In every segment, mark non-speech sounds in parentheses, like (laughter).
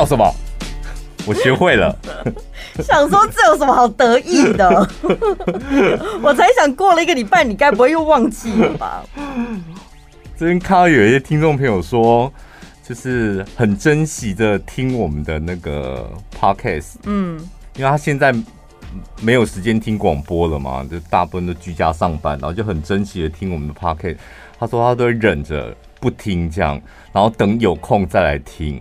笑什么？我学会了。(laughs) 想说这有什么好得意的？(laughs) 我才想过了一个礼拜，你该不会又忘记了吧？这边看到有一些听众朋友说，就是很珍惜的听我们的那个 podcast，嗯，因为他现在没有时间听广播了嘛，就大部分都居家上班，然后就很珍惜的听我们的 podcast。他说他都会忍着不听这样，然后等有空再来听。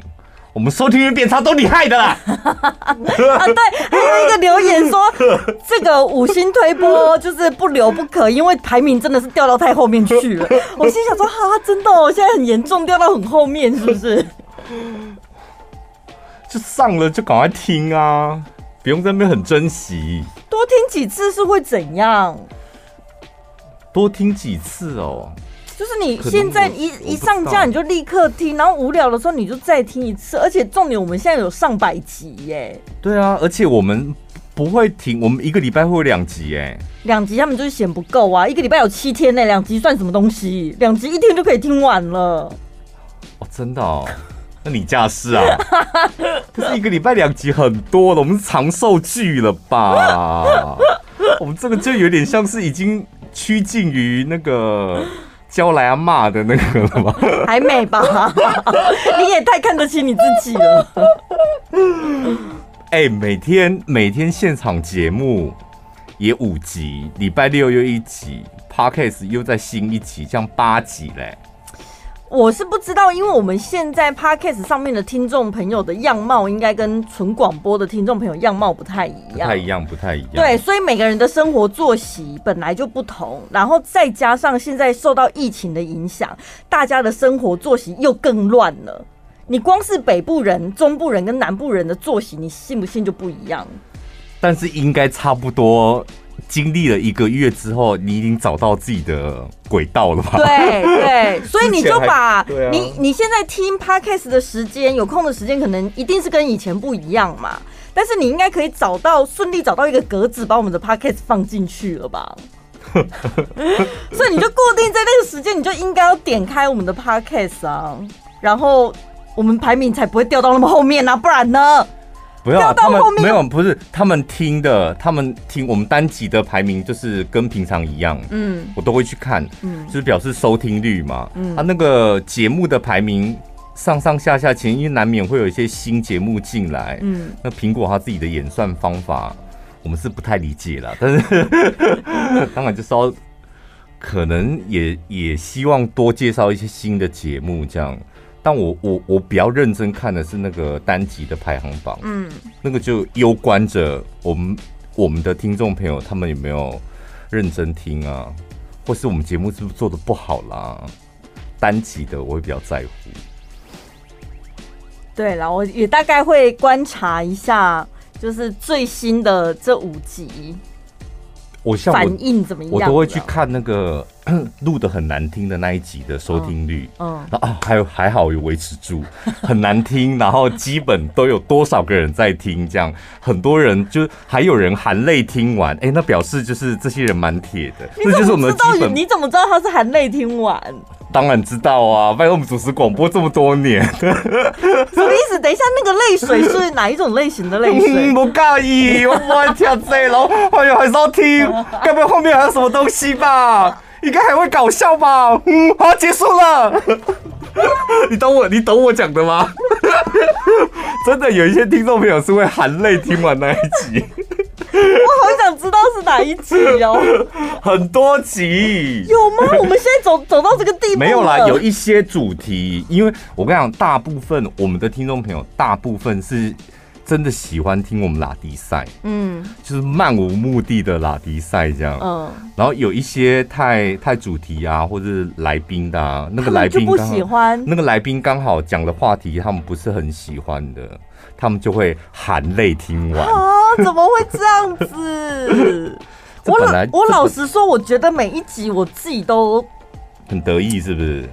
我们收听率变差都你害的啦！啊，对，还有一个留言说，(laughs) 这个五星推播就是不留不可，因为排名真的是掉到太后面去了。(laughs) 我心想说，哈，真的哦，现在很严重，掉到很后面，是不是？就上了就赶快听啊，不用在那边很珍惜。多听几次是会怎样？多听几次哦。就是你现在一一上架你就立刻听，然后无聊的时候你就再听一次，而且重点我们现在有上百集耶。对啊，而且我们不会停，我们一个礼拜会有两集哎。两集他们就是嫌不够啊，一个礼拜有七天呢，两集算什么东西？两集一天就可以听完了。哦，真的哦？(laughs) 那你架势啊？(laughs) 可是一个礼拜两集很多了，我们是长寿剧了吧？(laughs) 我们这个就有点像是已经趋近于那个。教来啊骂的那个了吗？(laughs) 还没吧？(laughs) 你也太看得起你自己了。(laughs) 哎、欸，每天每天现场节目也五集，礼拜六又一集，Podcast 又再新一集，这样八集嘞。我是不知道，因为我们现在 Podcast 上面的听众朋友的样貌，应该跟纯广播的听众朋友样貌不太一样，不太一样，不太一样。对，所以每个人的生活作息本来就不同，然后再加上现在受到疫情的影响，大家的生活作息又更乱了。你光是北部人、中部人跟南部人的作息，你信不信就不一样？但是应该差不多。经历了一个月之后，你已经找到自己的轨道了吧？对对，(laughs) 所以你就把你你现在听 podcast 的时间，有空的时间，可能一定是跟以前不一样嘛。但是你应该可以找到顺利找到一个格子，把我们的 podcast 放进去了吧？(laughs) 所以你就固定在那个时间，你就应该要点开我们的 podcast 啊，然后我们排名才不会掉到那么后面啊，不然呢？不要，他们没有，不是他们听的，他们听我们单集的排名就是跟平常一样，嗯，我都会去看，嗯，就是表示收听率嘛，嗯，他那个节目的排名上上下下前，因为难免会有一些新节目进来，嗯，那苹果他自己的演算方法，我们是不太理解了，但是 (laughs) 当然就是要可能也也希望多介绍一些新的节目这样。但我我我比较认真看的是那个单集的排行榜，嗯，那个就攸关着我们我们的听众朋友他们有没有认真听啊，或是我们节目是不是做的不好啦？单集的我会比较在乎。对啦，我也大概会观察一下，就是最新的这五集。我像我反应怎么样？我都会去看那个 (clears throat) 录的很难听的那一集的收听率，嗯，嗯啊，还有还好有维持住，(laughs) 很难听，然后基本都有多少个人在听，这样很多人就还有人含泪听完，哎、欸，那表示就是这些人蛮铁的，这就是我们的基本。你怎么知道他是含泪听完？当然知道啊，拜托我们主持广播这么多年，(laughs) 什么意思？等一下，那个泪水是哪一种类型的泪水？(laughs) 不介意，我不爱听这种，哎呦，还是要听，该不会后面还有什么东西吧？应该还会搞笑吧？嗯，好，结束了。(laughs) 你懂我，你懂我讲的吗？(laughs) 真的有一些听众朋友是会含泪听完那一集。(laughs) 我好想知道是哪一集哦，很多集有吗？我们现在走走到这个地步，没有啦，有一些主题，因为我跟你讲，大部分我们的听众朋友，大部分是真的喜欢听我们拉迪赛，嗯，就是漫无目的的拉迪赛这样，嗯，然后有一些太太主题啊，或者是来宾的啊，那个来宾不喜欢，那个来宾刚好讲的话题他们不是很喜欢的。他们就会含泪听完啊？怎么会这样子？(laughs) 我老我老实说，我觉得每一集我自己都很得意，是不是？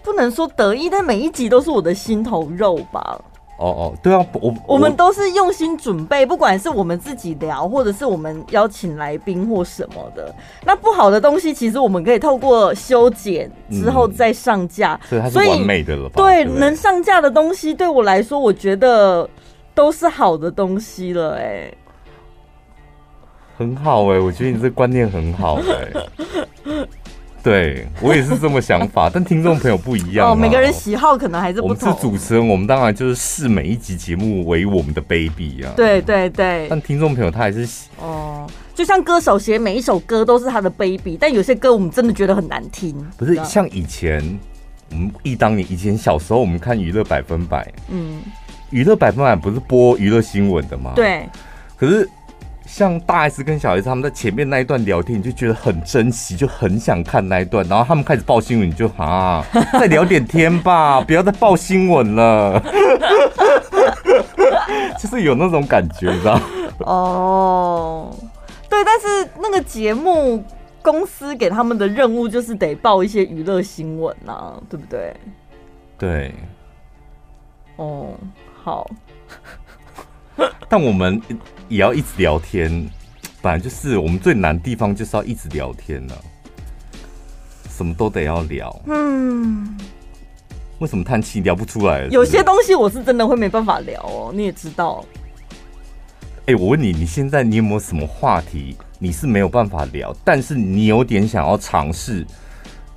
不能说得意，但每一集都是我的心头肉吧。哦哦，对啊，我我们都是用心准备，不管是我们自己聊，或者是我们邀请来宾或什么的。那不好的东西，其实我们可以透过修剪之后再上架，所以它是完美的了吧？对，能上架的东西，对我来说，我觉得都是好的东西了，哎，很好哎，我觉得你这观念很好哎。(laughs) 对，我也是这么想法，(laughs) 但听众朋友不一样哦。每个人喜好可能还是不同。我们是主持人，我们当然就是视每一集节目为我们的 baby 啊。对对对。但听众朋友他还是喜哦，就像歌手写每一首歌都是他的 baby，但有些歌我们真的觉得很难听。不是像以前我们忆当年以前小时候我们看娱乐百分百，嗯，娱乐百分百不是播娱乐新闻的吗？对。可是。像大 S 跟小 S 他们在前面那一段聊天，你就觉得很珍惜，就很想看那一段。然后他们开始报新闻，你就啊，再聊点天吧，(laughs) 不要再报新闻了。(laughs) 就是有那种感觉，你知道？哦，对，但是那个节目公司给他们的任务就是得报一些娱乐新闻啊，对不对？对。哦，好。(laughs) 但我们。也要一直聊天，本来就是我们最难的地方，就是要一直聊天呢、啊。什么都得要聊。嗯。为什么叹气聊不出来？有些东西我是真的会没办法聊哦，你也知道。哎、欸，我问你，你现在你有没有什么话题你是没有办法聊，但是你有点想要尝试，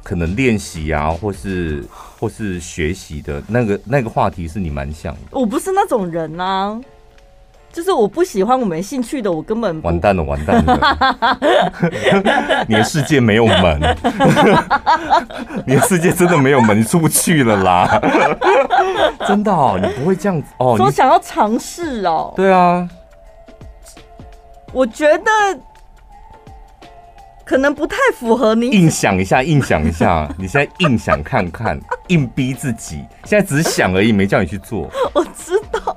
可能练习啊，或是或是学习的那个那个话题，是你蛮想的？我不是那种人啊。就是我不喜欢我没兴趣的，我根本完蛋了，完蛋了！(laughs) 你的世界没有门，(laughs) 你的世界真的没有门，你出不去了啦！真的哦，你不会这样子哦？说想要尝试哦？对啊，我觉得可能不太符合你。硬想一下，硬想一下，你现在硬想看看，硬逼自己，现在只是想而已，没叫你去做。(laughs) 我知道。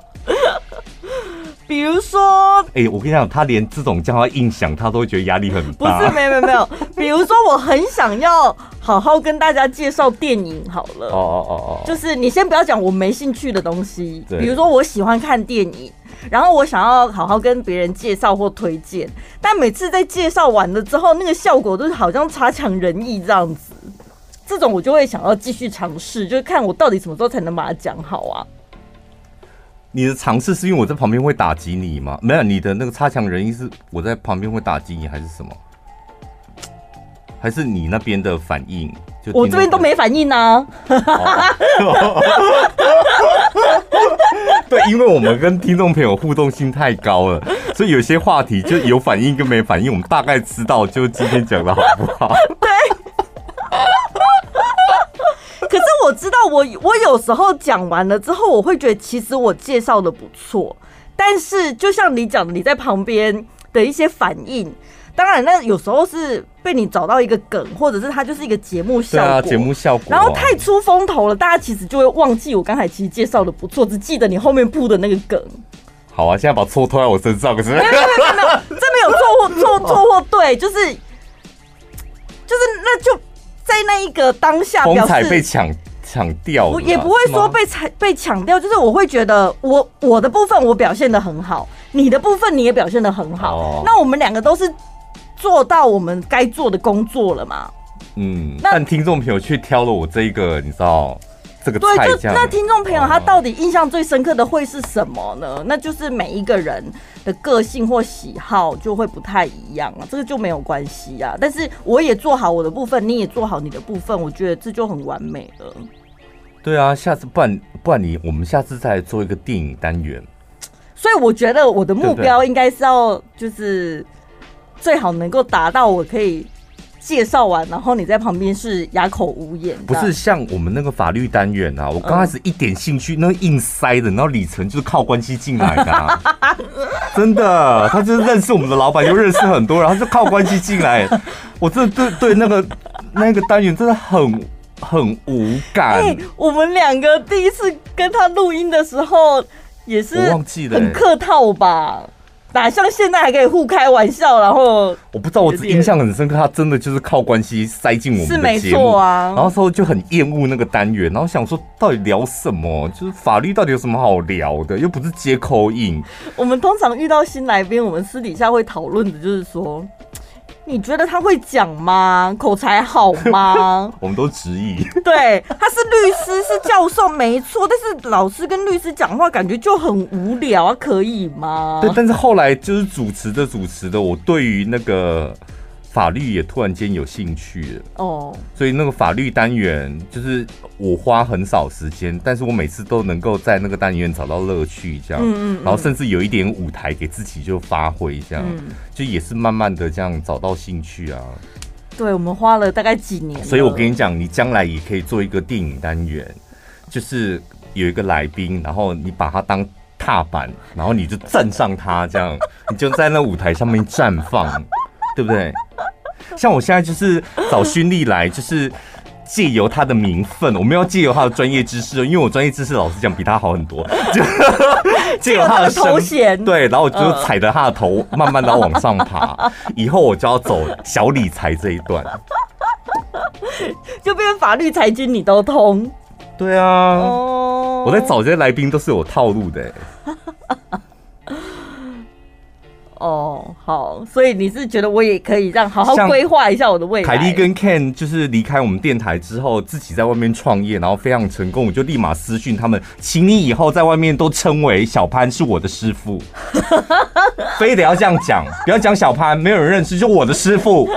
比如说，哎、欸，我跟你讲，他连这种叫他印象，他都会觉得压力很大。不是，没有没有没有。(laughs) 比如说，我很想要好好跟大家介绍电影，好了。哦哦哦哦。就是你先不要讲我没兴趣的东西。比如说，我喜欢看电影，然后我想要好好跟别人介绍或推荐，但每次在介绍完了之后，那个效果都是好像差强人意这样子。这种我就会想要继续尝试，就是看我到底什么时候才能把它讲好啊。你的尝试是因为我在旁边会打击你吗？没有，你的那个差强人意是我在旁边会打击你，还是什么？还是你那边的反应？就我这边都没反应呢、啊。(laughs) 对，因为我们跟听众朋友互动性太高了，所以有些话题就有反应跟没反应，我们大概知道就今天讲的好不好？(laughs) 对。(laughs) 可是我知道我，我我有时候讲完了之后，我会觉得其实我介绍的不错，但是就像你讲的，你在旁边的一些反应，当然那有时候是被你找到一个梗，或者是它就是一个节目效果，啊、节目效果，然后太出风头了，大家其实就会忘记我刚才其实介绍的不错，只记得你后面铺的那个梗。好啊，现在把错拖在我身上，可是没有没有没有，这没有错或错错或对，就是就是那就。在那一个当下，风采被抢抢掉，我也不会说被抢被抢掉，就是我会觉得我我的部分我表现的很好，你的部分你也表现的很好，哦、那我们两个都是做到我们该做的工作了嘛？嗯，但听众朋友却挑了我这一个，你知道。这个对，就那听众朋友他到底印象最深刻的会是什么呢？那就是每一个人的个性或喜好就会不太一样啊，这个就没有关系啊。但是我也做好我的部分，你也做好你的部分，我觉得这就很完美了。对啊，下次不然不然你我们下次再做一个电影单元。所以我觉得我的目标应该是要就是最好能够达到我可以。介绍完，然后你在旁边是哑口无言。不是像我们那个法律单元啊，我刚开始一点兴趣，那个硬塞的，然后李晨就是靠关系进来的，啊，(laughs) 真的，他就是认识我们的老板，又认识很多，然后就靠关系进来。我真的对对那个那个单元真的很很无感。欸，我们两个第一次跟他录音的时候也是忘记了，很客套吧？哪像现在还可以互开玩笑，然后我不知道，我印象很深刻，他真的就是靠关系塞进我们的节目啊。然后时候就很厌恶那个单元，然后想说到底聊什么？就是法律到底有什么好聊的？又不是接 call in。我们通常遇到新来宾，我们私底下会讨论的就是说。你觉得他会讲吗？口才好吗？(laughs) 我们都质疑。对，他是律师，是教授，没错。但是老师跟律师讲话，感觉就很无聊，可以吗？对，但是后来就是主持的主持的，我对于那个。法律也突然间有兴趣。了哦，所以那个法律单元就是我花很少时间，但是我每次都能够在那个单元找到乐趣，这样，嗯嗯，然后甚至有一点舞台给自己就发挥，这样，就也是慢慢的这样找到兴趣啊。对，我们花了大概几年，所以我跟你讲，你将来也可以做一个电影单元，就是有一个来宾，然后你把他当踏板，然后你就站上他，这样，你就在那舞台上面绽放。对不对？(laughs) 像我现在就是找勋丽来，就是借由他的名分，我们要借由他的专业知识，因为我专业知识老实讲比他好很多，(laughs) 就借由他的头衔，对，然后我就踩着他的头，慢慢的往上爬。(laughs) 以后我就要走小理财这一段，就变成法律财经你都通。对啊，我在找这些来宾都是有套路的。哦，好，所以你是觉得我也可以这样好好规划一下我的未来。凯莉跟 Ken 就是离开我们电台之后，自己在外面创业，然后非常成功，我就立马私讯他们，请你以后在外面都称为小潘是我的师傅，(laughs) 非得要这样讲，不要讲小潘，没有人认识，就我的师傅，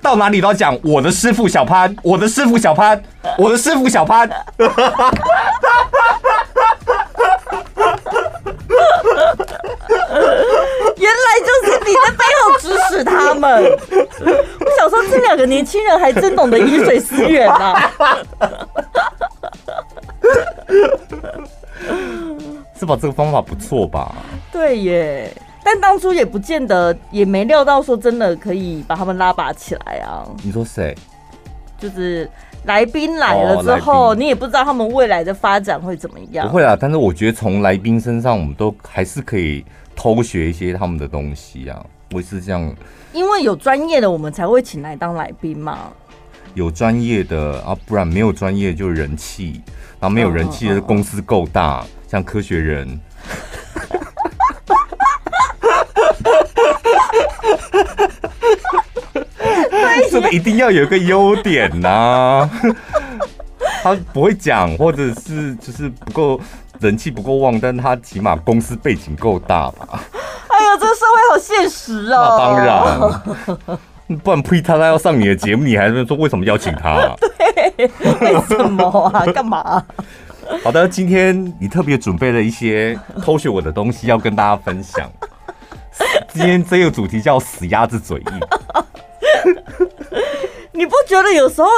到哪里都要讲我的师傅小潘，我的师傅小潘，我的师傅小潘。原 (laughs) 来就是你在背后指使他们。(laughs) 我想说，这两个年轻人还真懂得饮水思源啊！(laughs) 是吧？这个方法不错吧？对耶，但当初也不见得，也没料到说真的可以把他们拉拔起来啊。你说谁？就是来宾来了之后，你也不知道他们未来的发展会怎么样。不会啊，但是我觉得从来宾身上，我们都还是可以。偷学一些他们的东西啊，我是这样。因为有专业的，我们才会请来当来宾嘛。有专业的啊，不然没有专业就人气，然后没有人气的公司够大，像科学人。(laughs) 这个一定要有一个优点呐、啊，他不会讲，或者是就是不够。人气不够旺，但他起码公司背景够大吧？哎呀，这个社会好现实哦。那当然，不然呸，他他要上你的节目，你还是说为什么邀请他、啊？对，为什么啊？干嘛？好的，今天你特别准备了一些偷学我的东西要跟大家分享。今天这个主题叫“死鸭子嘴硬”。(laughs) 你不觉得有时候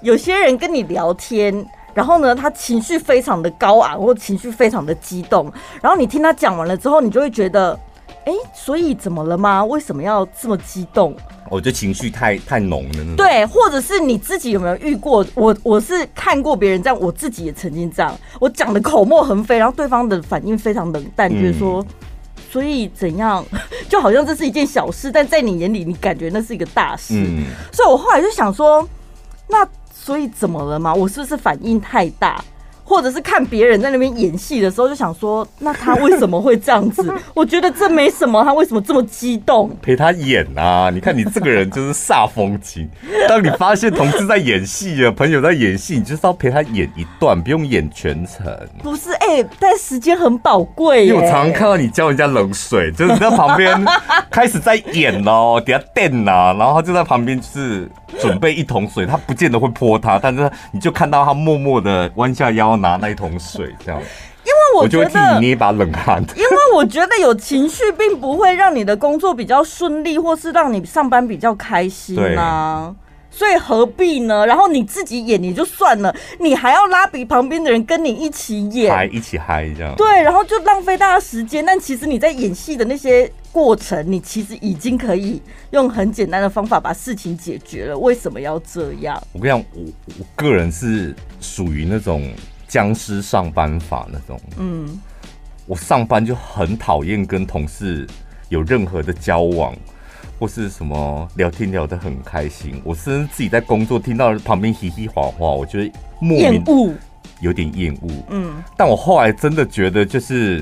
有些人跟你聊天？然后呢，他情绪非常的高昂，或情绪非常的激动。然后你听他讲完了之后，你就会觉得，哎，所以怎么了吗？为什么要这么激动？我觉得情绪太太浓了。对，或者是你自己有没有遇过？我我是看过别人这样，我自己也曾经这样。我讲的口沫横飞，然后对方的反应非常冷淡，就是说，所以怎样？(laughs) 就好像这是一件小事，但在你眼里，你感觉那是一个大事。嗯。所以我后来就想说，那。所以怎么了嘛？我是不是反应太大？或者是看别人在那边演戏的时候，就想说，那他为什么会这样子？(laughs) 我觉得这没什么，他为什么这么激动？陪他演啊！你看你这个人就是煞风景。(laughs) 当你发现同事在演戏啊，朋友在演戏，你就是要陪他演一段，不用演全程。不是哎、欸，但时间很宝贵。因为我常常看到你浇人家冷水，就是你在旁边开始在演哦，底下电啊，然后他就在旁边就是。准备一桶水，他不见得会泼他，但是你就看到他默默的弯下腰拿那一桶水，这样。因为我觉得，我就会替你捏一把冷汗。(laughs) 因为我觉得有情绪并不会让你的工作比较顺利，或是让你上班比较开心啊。所以何必呢？然后你自己演也就算了，你还要拉比旁边的人跟你一起演，还一起嗨这样。对，然后就浪费大家时间。但其实你在演戏的那些过程，你其实已经可以用很简单的方法把事情解决了。为什么要这样？我跟你讲，我我个人是属于那种僵尸上班法那种。嗯，我上班就很讨厌跟同事有任何的交往或是什么聊天聊得很开心，我甚至自己在工作听到旁边嘻嘻哈哈，我觉得莫名有点厌恶。嗯，但我后来真的觉得就是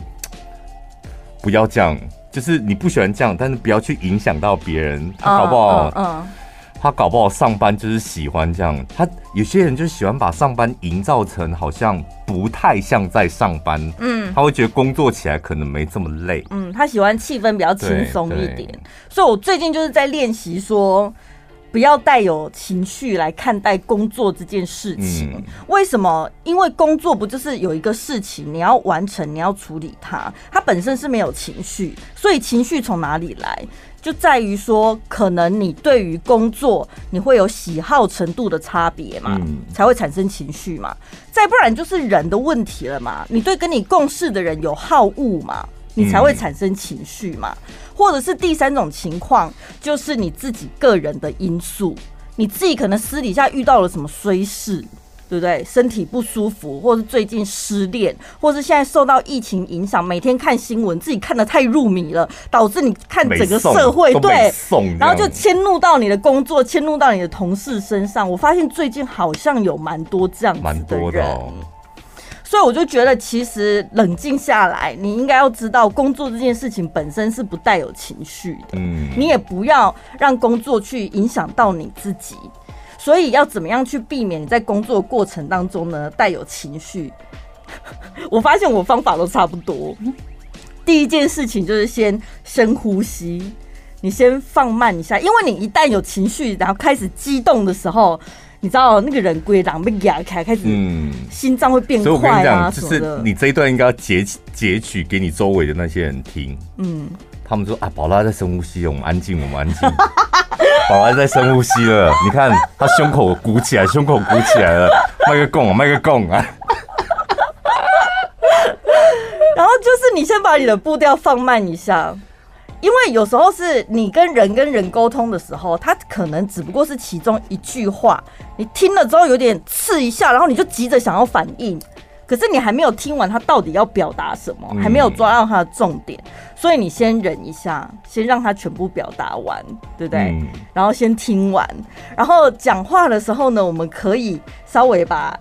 不要这样，就是你不喜欢这样，但是不要去影响到别人，他搞不好，嗯。他搞不好上班就是喜欢这样，他有些人就喜欢把上班营造成好像不太像在上班，嗯，他会觉得工作起来可能没这么累，嗯，他喜欢气氛比较轻松一点，所以我最近就是在练习说，不要带有情绪来看待工作这件事情。嗯，为什么？因为工作不就是有一个事情你要完成，你要处理它，它本身是没有情绪，所以情绪从哪里来？就在于说，可能你对于工作你会有喜好程度的差别嘛，才会产生情绪嘛。再不然就是人的问题了嘛。你对跟你共事的人有好恶嘛，你才会产生情绪嘛。或者是第三种情况，就是你自己个人的因素，你自己可能私底下遇到了什么衰事。对不对？身体不舒服，或是最近失恋，或是现在受到疫情影响，每天看新闻，自己看的太入迷了，导致你看整个社会对，然后就迁怒到你的工作，迁怒到你的同事身上。我发现最近好像有蛮多这样子的人。所以我就觉得，其实冷静下来，你应该要知道，工作这件事情本身是不带有情绪的。嗯，你也不要让工作去影响到你自己。所以要怎么样去避免你在工作过程当中呢带有情绪？(laughs) 我发现我方法都差不多。第一件事情就是先深呼吸，你先放慢一下，因为你一旦有情绪，然后开始激动的时候，你知道那个人归狼被压开，开始嗯，心脏会变快啊什么的。就是你这一段应该要截截取给你周围的那些人听，嗯，他们说啊，宝拉在深呼吸，我们安静，我们安静。(laughs) 宝拉在深呼吸了，你看他胸口鼓起来，胸口鼓起来了，麦个拱，麦个拱啊！(laughs) 然后就是你先把你的步调放慢一下，因为有时候是你跟人跟人沟通的时候，他可能只不过是其中一句话，你听了之后有点刺一下，然后你就急着想要反应。可是你还没有听完他到底要表达什么，还没有抓到他的重点，所以你先忍一下，先让他全部表达完，对不对？然后先听完，然后讲话的时候呢，我们可以稍微把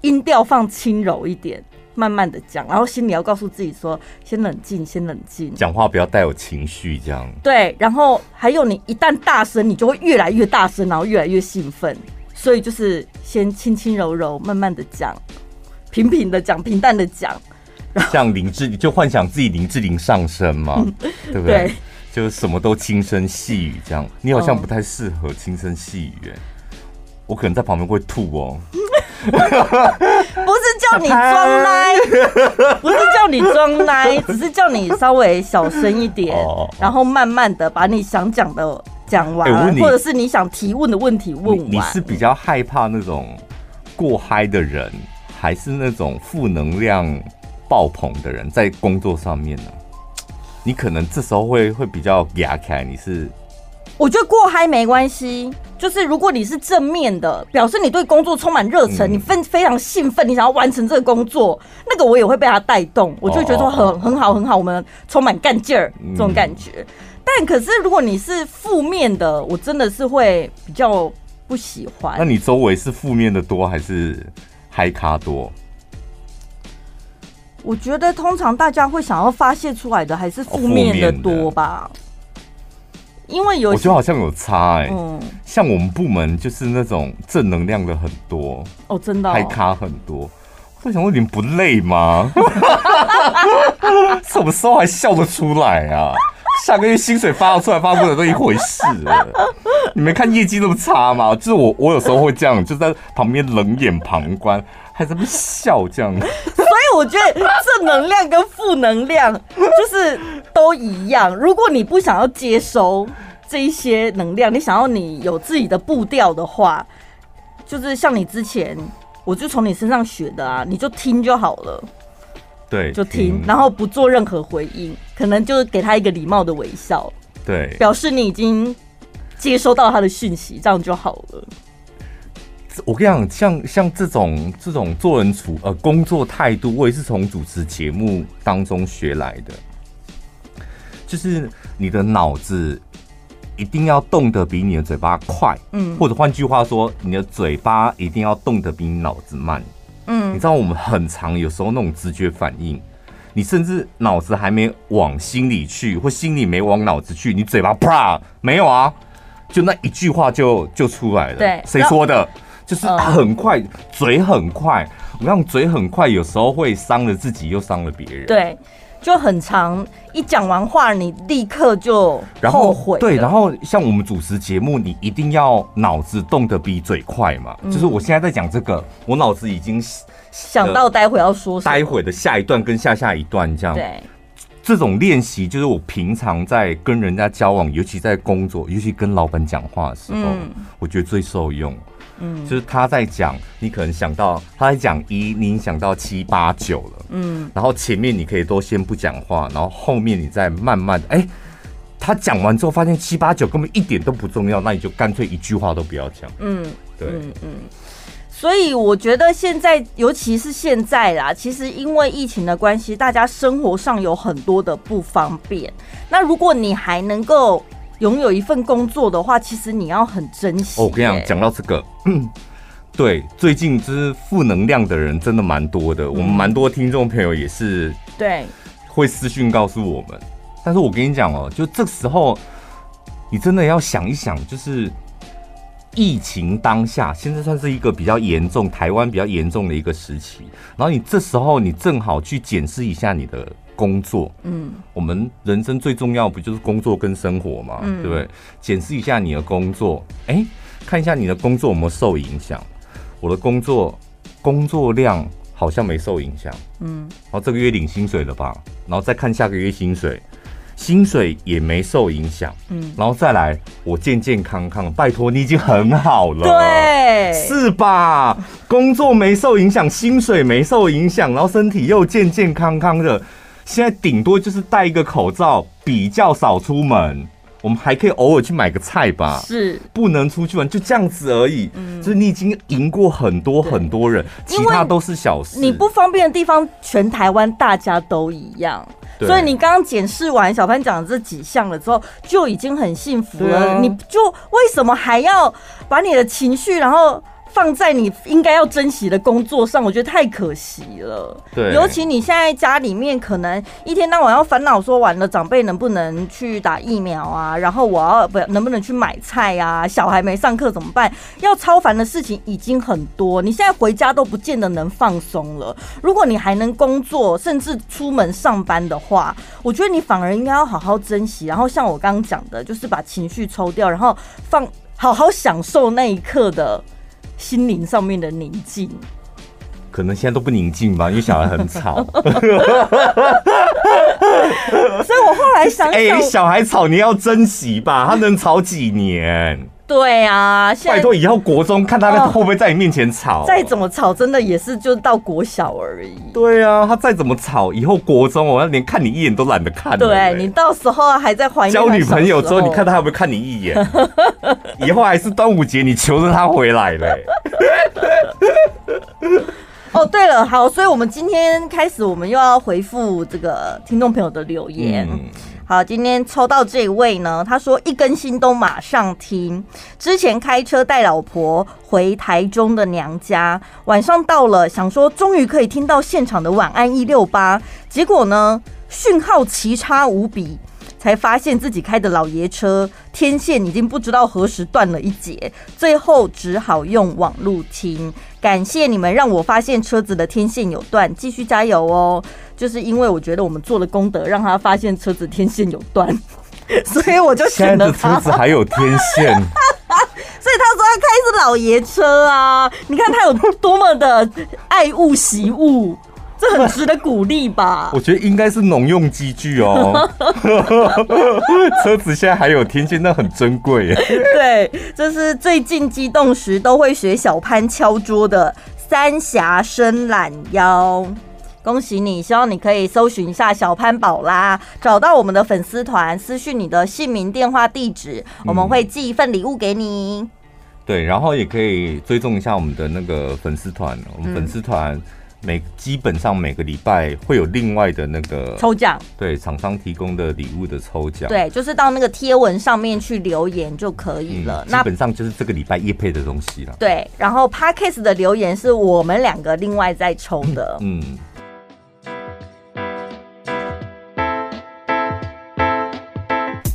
音调放轻柔一点，慢慢的讲，然后心里要告诉自己说：先冷静，先冷静。讲话不要带有情绪，这样。对，然后还有你一旦大声，你就会越来越大声，然后越来越兴奋，所以就是先轻轻柔柔，慢慢的讲。平平的讲，平淡的讲，像林志玲就幻想自己林志玲上身嘛，对不对？对，就什么都轻声细语这样。你好像不太适合轻声细语，哎，我可能在旁边会吐哦。(laughs) 不是叫你装奶，不是叫你装奶，(laughs) 只是叫你稍微小声一点，然后慢慢的把你想讲的讲完，或者是你想提问的问题问完。你是比较害怕那种过嗨的人？还是那种负能量爆棚的人，在工作上面呢，你可能这时候会会比较压开。你是，我觉得过嗨没关系，就是如果你是正面的，表示你对工作充满热忱，你非非常兴奋，你想要完成这个工作，那个我也会被他带动，我就觉得说很很好很好，我们充满干劲儿这种感觉。但可是如果你是负面的，我真的是会比较不喜欢。那你周围是负面的多还是？嗨咖多，我觉得通常大家会想要发泄出来的还是负面的多吧，因为有我觉得好像有差哎，嗯，像我们部门就是那种正能量的很多。哦，真的嗨咖很多，我想问你们不累吗？(laughs) 什么时候还笑得出来啊？(laughs) 下个月薪水发了出来，发不了都一回事。你没看业绩那么差吗？就是我，我有时候会这样，就在旁边冷眼旁观，还在那笑这样。所以我觉得正能量跟负能量就是都一样。如果你不想要接收这一些能量，你想要你有自己的步调的话，就是像你之前，我就从你身上学的啊，你就听就好了。对，就听，然后不做任何回应，可能就是给他一个礼貌的微笑，对，表示你已经接收到他的讯息，这样就好了。我跟你讲，像像这种这种做人处呃工作态度，我也是从主持节目当中学来的。就是你的脑子一定要动得比你的嘴巴快，嗯，或者换句话说，你的嘴巴一定要动得比你脑子慢，嗯，你知道我们很常有时候那种直觉反应，你甚至脑子还没往心里去，或心里没往脑子去，你嘴巴啪没有啊，就那一句话就就出来了，对，谁说的？就是很快，呃、嘴很快。我让嘴很快，有时候会伤了自己，又伤了别人。对，就很长。一讲完话，你立刻就后悔。对，然后像我们主持节目，你一定要脑子动得比嘴快嘛。嗯、就是我现在在讲这个，我脑子已经想到待会要说什么，待会的下一段跟下下一段这样。对，这种练习就是我平常在跟人家交往，尤其在工作，尤其跟老板讲话的时候，嗯、我觉得最受用。嗯，就是他在讲，你可能想到他在讲一，你想到七八九了，嗯，然后前面你可以都先不讲话，然后后面你再慢慢，哎、欸，他讲完之后发现七八九根本一点都不重要，那你就干脆一句话都不要讲，嗯，对，嗯嗯。所以我觉得现在，尤其是现在啦，其实因为疫情的关系，大家生活上有很多的不方便。那如果你还能够。拥有一份工作的话，其实你要很珍惜。我跟你讲，讲到这个，(clears throat) 对，最近就是负能量的人真的蛮多的。我们蛮多听众朋友也是，对，会私讯告诉我们。但是我跟你讲哦，就这时候，你真的要想一想，就是疫情当下，现在算是一个比较严重，台湾比较严重的一个时期。然后你这时候，你正好去检视一下你的。工作，嗯，我们人生最重要不就是工作跟生活嘛，嗯、对不对？检视一下你的工作，哎、欸，看一下你的工作有没有受影响。我的工作工作量好像没受影响，嗯，然后这个月领薪水了吧？然后再看下个月薪水，薪水也没受影响，嗯，然后再来我健健康康，拜托你已经很好了，对，是吧？工作没受影响，薪水没受影响，然后身体又健健康康的。现在顶多就是戴一个口罩，比较少出门。我们还可以偶尔去买个菜吧，是不能出去玩，就这样子而已。嗯，就是你已经赢过很多很多人，其他都是小事。你不方便的地方，全台湾大家都一样。所以你刚刚检视完小潘讲的这几项了之后，就已经很幸福了。你就为什么还要把你的情绪，然后？放在你应该要珍惜的工作上，我觉得太可惜了。对，尤其你现在家里面可能一天到晚要烦恼说，完了长辈能不能去打疫苗啊？然后我要不能不能去买菜啊？小孩没上课怎么办？要超烦的事情已经很多，你现在回家都不见得能放松了。如果你还能工作，甚至出门上班的话，我觉得你反而应该要好好珍惜。然后像我刚刚讲的，就是把情绪抽掉，然后放好好享受那一刻的。心灵上面的宁静，可能现在都不宁静吧，因为小孩很吵。(laughs) 所以我后来想想，哎、欸，小孩吵你要珍惜吧，他能吵几年？对啊，拜托以后国中看他会不会在你面前吵？再怎么吵，真的也是就到国小而已。对啊，他再怎么吵，以后国中我要连看你一眼都懒得看。对，你到时候还在怀念交女朋友之后，你看他会不会看你一眼？(laughs) 以后还是端午节，你求着他回来嘞。(laughs) 哦，对了，好，所以我们今天开始，我们又要回复这个听众朋友的留言。嗯好，今天抽到这位呢，他说一更新都马上听。之前开车带老婆回台中的娘家，晚上到了，想说终于可以听到现场的晚安一六八，结果呢，讯号奇差无比。才发现自己开的老爷车天线已经不知道何时断了一截，最后只好用网路听。感谢你们让我发现车子的天线有断，继续加油哦！就是因为我觉得我们做了功德，让他发现车子天线有断，(laughs) 所以我就选了他。车子还有天线，(laughs) 所以他说他开的是老爷车啊！你看他有多么的爱物惜物。这很值得鼓励吧？我觉得应该是农用机具哦。(laughs) 车子现在还有天线，那很珍贵耶。对，这是最近激动时都会学小潘敲桌的三峡伸懒腰，恭喜你！希望你可以搜寻一下小潘宝拉，找到我们的粉丝团，私讯你的姓名、电话、地址，我们会寄一份礼物给你。嗯。对，然后也可以追踪一下我们的那个粉丝团，我们粉丝团。每基本上每个礼拜会有另外的那个抽奖，对，厂商提供的礼物的抽奖，对，就是到那个贴文上面去留言就可以了。嗯、基本上就是这个礼拜叶配的东西了。对，然后 Podcast 的留言是我们两个另外在抽的。嗯。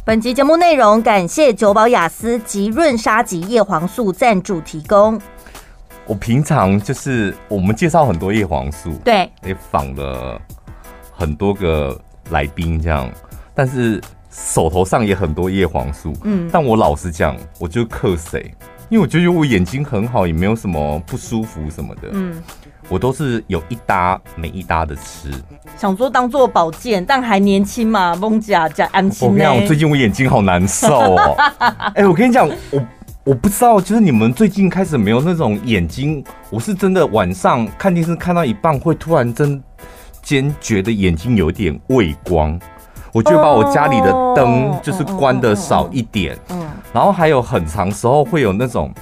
本集节目内容感谢九宝雅思及润沙及叶黄素赞助提供。我平常就是我们介绍很多叶黄素，对，也访了很多个来宾这样，但是手头上也很多叶黄素，嗯，但我老实讲，我就克谁，因为我觉得我眼睛很好，也没有什么不舒服什么的，嗯。我都是有一搭没一搭的吃，想说当做保健，但还年轻嘛，蒙甲加安心。我跟你讲，我最近我眼睛好难受哦。(laughs) 哎、欸，我跟你讲，我我不知道，就是你们最近开始没有那种眼睛，我是真的晚上看电视看到一半，会突然真间觉得眼睛有点畏光，我就把我家里的灯就是关的少一点，嗯，然后还有很长时候会有那种。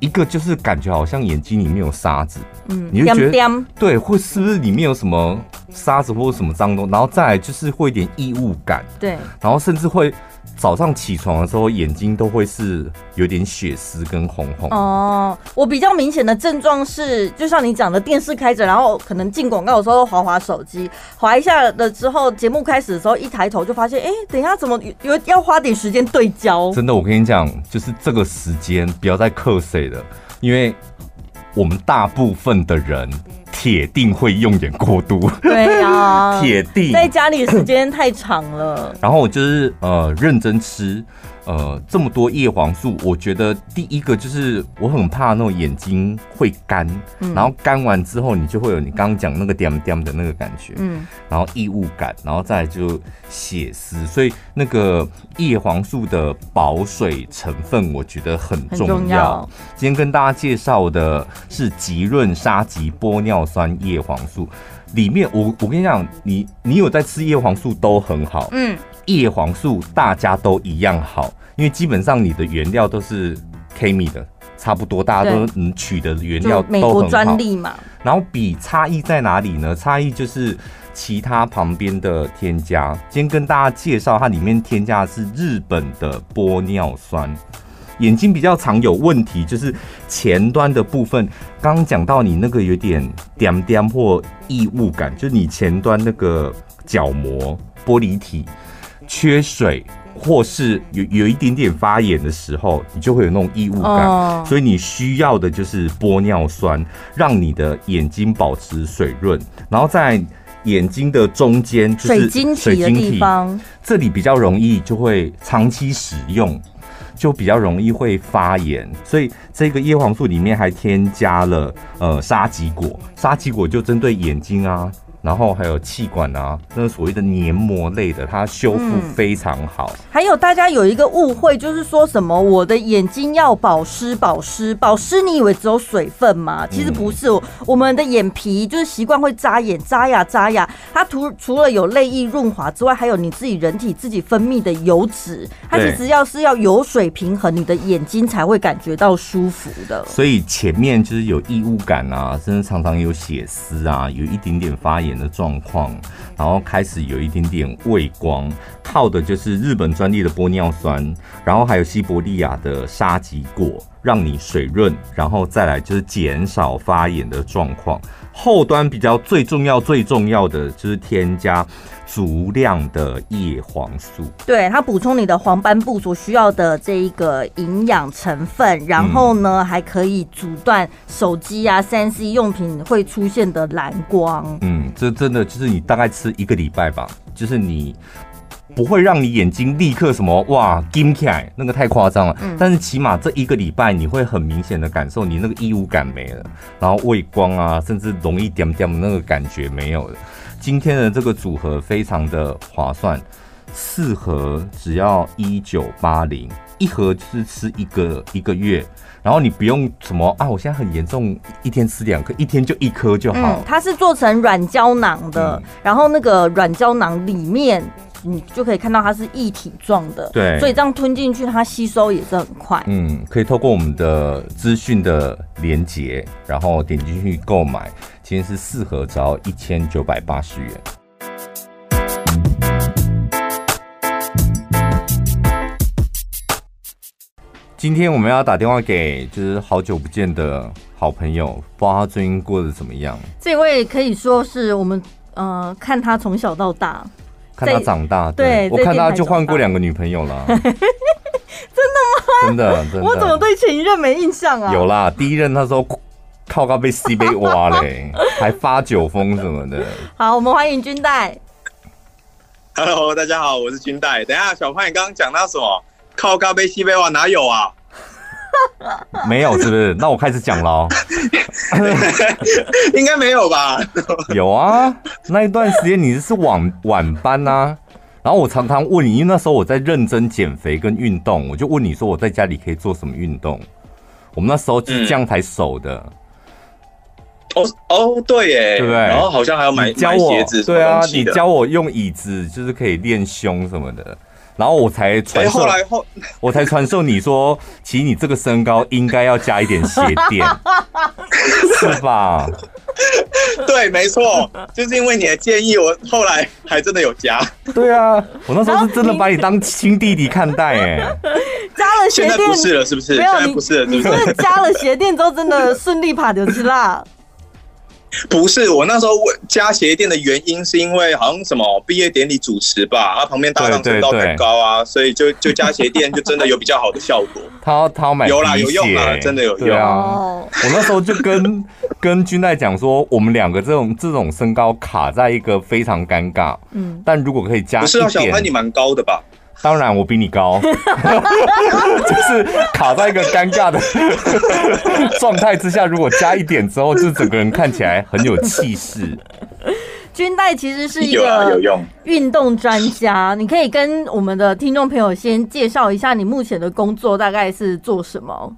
一个就是感觉好像眼睛里面有沙子，嗯，你就觉得对，会是不是里面有什么沙子或者什么脏东西？然后再来就是会有点异物感，对，然后甚至会。早上起床的时候，眼睛都会是有点血丝跟红红。哦，我比较明显的症状是，就像你讲的，电视开着，然后可能进广告的时候滑滑手机，滑一下了之后，节目开始的时候一抬头就发现，哎，等一下怎么有要花点时间对焦？真的，我跟你讲，就是这个时间不要再瞌睡了，因为我们大部分的人。铁定会用眼过度，对呀，(laughs) 铁定在家里时间太长了。(laughs) 然后我就是呃认真吃。呃，这么多叶黄素，我觉得第一个就是我很怕那种眼睛会干，嗯、然后干完之后你就会有你刚刚讲那个点点的那个感觉，嗯，然后异物感，然后再来就血丝，所以那个叶黄素的保水成分我觉得很重要。重要。今天跟大家介绍的是极润沙棘玻尿酸叶黄素，里面我我跟你讲，你你有在吃叶黄素都很好，嗯。叶黄素大家都一样好，因为基本上你的原料都是 k i 的，差不多，大家都能取的原料都很好。美国专利嘛。然后比差异在哪里呢？差异就是其他旁边的添加。今天跟大家介绍，它里面添加的是日本的玻尿酸。眼睛比较常有问题，就是前端的部分。刚刚讲到你那个有点点点或异物感，就是你前端那个角膜玻璃体。缺水或是有有一点点发炎的时候，你就会有那种异物感，oh. 所以你需要的就是玻尿酸，让你的眼睛保持水润，然后在眼睛的中间就是水晶体的地方，这里比较容易就会长期使用，就比较容易会发炎，所以这个叶黄素里面还添加了呃沙棘果，沙棘果就针对眼睛啊。然后还有气管啊，那个所谓的黏膜类的，它修复非常好。嗯。还有大家有一个误会，就是说什么我的眼睛要保湿，保湿，保湿，你以为只有水分吗？其实不是，我们的眼皮就是习惯会扎眼，扎呀扎呀。它除除了有泪液润滑之外，还有你自己人体自己分泌的油脂，它其实要是要油水平衡，你的眼睛才会感觉到舒服的。所以前面就是有异物感啊，甚至常常有血丝啊，有一点点发炎。的状况，然后开始有一点点畏光，靠的就是日本专利的玻尿酸，然后还有西伯利亚的沙棘果，让你水润，然后再来就是减少发炎的状况。后端比较最重要、最重要的就是添加足量的叶黄素，对，它补充你的黄斑部所需要的这一个营养成分，然后呢，嗯、还可以阻断手机啊、三 C 用品会出现的蓝光。嗯，这真的就是你大概吃一个礼拜吧，就是你不会让你眼睛立刻什么哇金起来，那个太夸张了。嗯、但是起码这一个礼拜你会很明显的感受你那个异物感没了，然后畏光啊，甚至容易点点的那个感觉没有了。今天的这个组合非常的划算，四盒只要一九八零，一盒是吃一个一个月，然后你不用什么啊，我现在很严重，一天吃两颗，一天就一颗就好。嗯，它是做成软胶囊的，嗯、然后那个软胶囊里面你就可以看到它是液体状的，对，所以这样吞进去，它吸收也是很快。嗯，可以透过我们的资讯的连结，然后点进去购买。今天是四盒，只要一千九百八十元。今天我们要打电话给就是好久不见的好朋友，不知道他最近过得怎么样。这位可以说是我们呃看他从小到大，看他长大，对，我看他就换过两个女朋友了。(laughs) 真的吗？真的真的。我怎么对前一任没印象啊？有啦，第一任他说靠高被 C 杯挖嘞，(laughs) 还发酒疯什么的。好，我们欢迎军代。Hello，大家好，我是军代。等一下，小潘，你刚刚讲到什么？靠咖啡西杯哇？哪有啊？(laughs) 没有，是不是？那我开始讲了。(laughs) 应该没有吧？(laughs) 有啊，那一段时间你是晚晚班啊。然后我常常问你，因为那时候我在认真减肥跟运动，我就问你说我在家里可以做什么运动。我们那时候是这样才熟的。嗯、哦哦，对耶，对不对？然后好像还要买教我鞋子，对啊，你教我用椅子，就是可以练胸什么的。然后我才传授，(laughs) 我才传授你说，其实你这个身高应该要加一点鞋垫，(laughs) 是吧？对，没错，就是因为你的建议，我后来还真的有加。对啊，我那时候是真的把你当亲弟弟看待，哎，(laughs) 加了鞋垫，现在不是了，是不是？没有，现在不是了，是不是？加了鞋垫之后，真的顺利爬得起啦。不是，我那时候加鞋垫的原因是因为好像什么毕业典礼主持吧，啊旁边搭档身高太高啊，所以就就加鞋垫就真的有比较好的效果。(laughs) 他他买有啦，有用啦，真的有用。对啊，我那时候就跟 (laughs) 跟君代讲说，我们两个这种这种身高卡在一个非常尴尬。嗯，但如果可以加，不是啊，小潘你蛮高的吧？当然，我比你高，(laughs) 就是卡在一个尴尬的 (laughs) 状态之下。如果加一点之后，就是整个人看起来很有气势。军代其实是一个运动专家，你可以跟我们的听众朋友先介绍一下你目前的工作大概是做什么。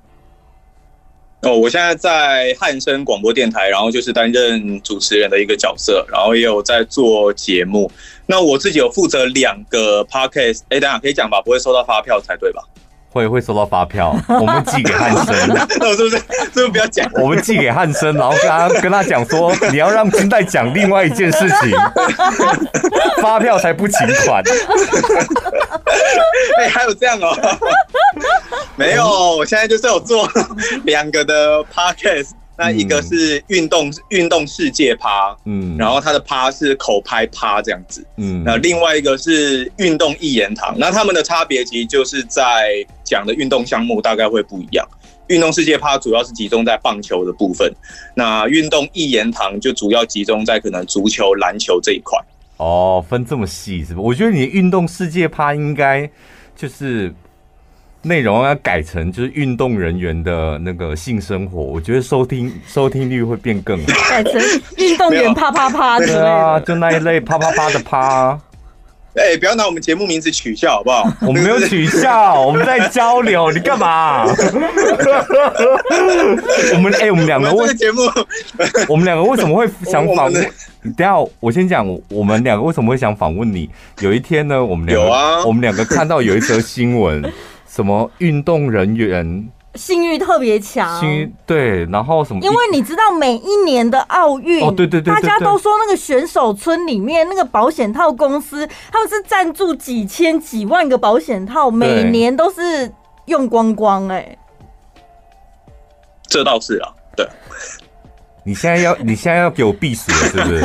哦，我现在在汉声广播电台，然后就是担任主持人的一个角色，然后也有在做节目。那我自己有负责两个 podcast，哎，等下可以讲吧？不会收到发票才对吧？会会收到发票，(laughs) 我们寄给汉生。那我是不是是不是不要讲？我们寄给汉生，然后跟他跟他讲说，(laughs) 你要让金代讲另外一件事情，(laughs) 发票才不请款。哎，还有这样哦？没有，我现在就是有做两个的 podcast。那一个是运动运动世界趴，嗯，然后他的趴是口拍趴这样子，嗯，那另外一个是运动一言堂，那他们的差别其实就是在讲的运动项目大概会不一样。运动世界趴主要是集中在棒球的部分，那运动一言堂就主要集中在可能足球、篮球这一块。哦，分这么细是不？我觉得你的运动世界趴应该就是。内容要改成就是运动人员的那个性生活，我觉得收听收听率会变更好。改成运动员啪啪啪的，对啊，就那一类啪啪啪的啪。哎、欸，不要拿我们节目名字取笑好不好？(laughs) 我们没有取笑，我们在交流。你干嘛？(laughs) 我们哎、欸，我们两个为节目，我们两个为什么会 (laughs) 想访问？等下，我先讲，我们两个为什么会想访问你？有一天呢，我们两个，啊、我们两个看到有一则新闻。什么运动人员性欲特别强？性欲对，然后什么？因为你知道每一年的奥运，哦对对对，大家都说那个选手村里面那个保险套公司，他们是赞助几千几万个保险套，每年都是用光光哎、欸。这倒是啊，对。你现在要，(laughs) 你现在要给我避暑了，是不是？